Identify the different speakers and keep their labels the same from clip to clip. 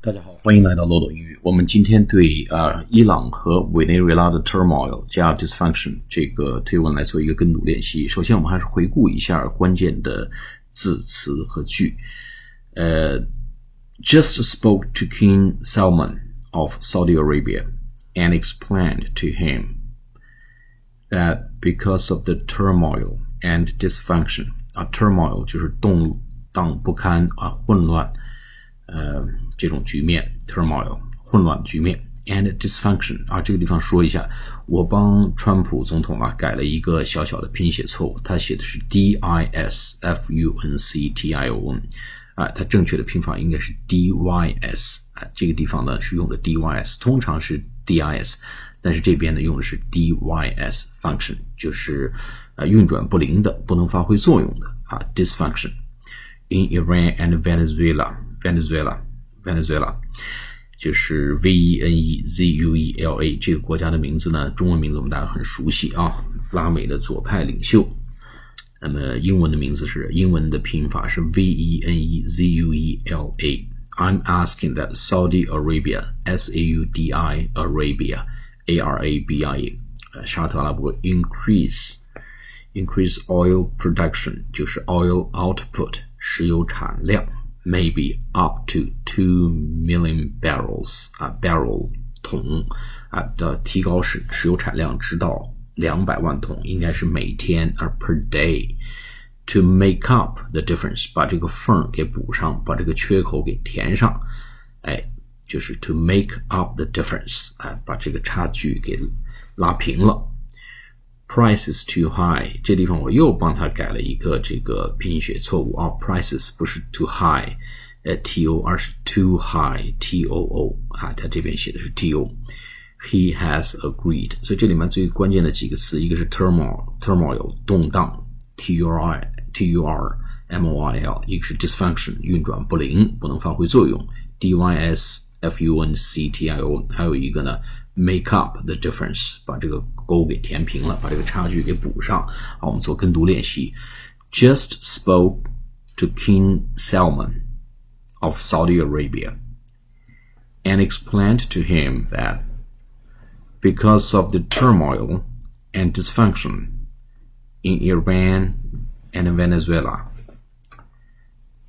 Speaker 1: 大家好，欢迎来到漏斗英语。我们今天对啊伊朗和委内瑞拉的 turmoil 加 dysfunction 这个推文来做一个跟读练习。首先，我们还是回顾一下关键的字词和句。呃，just spoke to King Salman of Saudi Arabia and explained to him that because of the turmoil and dysfunction 啊，turmoil 就是动荡不堪啊，混乱。 呃，这种局面 turmoil 混乱局面 and dysfunction 啊，这个地方说一下，我帮川普总统啊改了一个小小的拼写错误，他写的是 d i s f u n c t i o n 啊，他正确的拼法应该是 d y s 啊，这个地方呢是用的 d y s，通常是 d i s，但是这边呢用的是 d y s function，就是啊运转不灵的，不能发挥作用的啊 dysfunction in Iran and Venezuela。Venezuela，Venezuela 就是 V E N E Z U E L A 这个国家的名字呢，中文名字我们大家很熟悉啊，拉美的左派领袖。那么英文的名字是英文的拼法是 V E N E Z U E L A。I'm asking that Saudi Arabia, S A U D I Arabia, A R A B I，呃，沙特阿拉伯 increase increase oil production 就是 oil output 石油产量。 maybe up to two million barrels 啊，barrel 桶啊的提高石石油产量，直到两百万桶，应该是每天而 per day。To make up the difference，把这个缝给补上，把这个缺口给填上，哎，就是 to make up the difference，哎，把这个差距给拉平了。 Prices too high，这地方我又帮他改了一个这个拼写错误啊，prices 不是 too high，呃 t o，而是 too high t o o 啊，他这边写的是 t o。He has agreed，所以这里面最关键的几个词，一个是 turmoil，turmoil 动荡，t u r i t u r m o i l，一个是 dysfunction 运转不灵，不能发挥作用，d y s f u n c t i o，还有一个呢。 make up the difference，把这个沟给填平了，把这个差距给补上。好，我们做跟读练习。Just spoke to King Salman of Saudi Arabia and explained to him that because of the turmoil and dysfunction in Iran and Venezuela,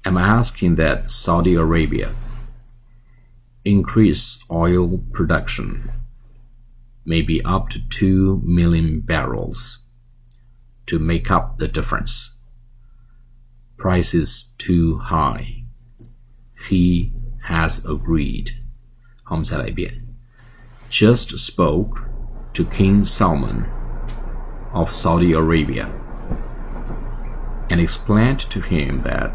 Speaker 1: I'm asking that Saudi Arabia increase oil production maybe up to 2 million barrels to make up the difference. Price is too high. He has agreed. Just spoke to King Salman of Saudi Arabia and explained to him that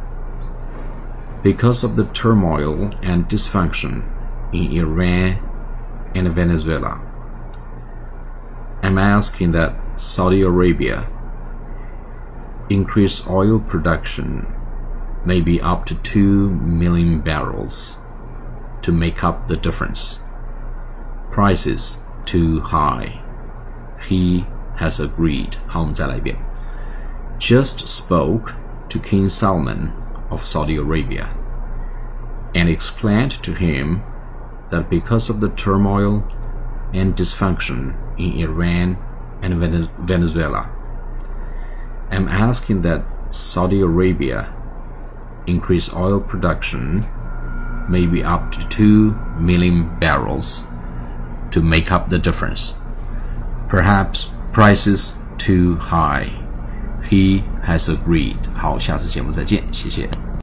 Speaker 1: because of the turmoil and dysfunction in Iran and Venezuela, I'm asking that Saudi Arabia increase oil production maybe up to 2 million barrels to make up the difference. Prices too high. He has agreed. Just spoke to King Salman of Saudi Arabia and explained to him that because of the turmoil and dysfunction in Iran and Venezuela. I'm asking that Saudi Arabia increase oil production maybe up to 2 million barrels to make up the difference. Perhaps prices too high. He has agreed. 好，下次节目再见，谢谢。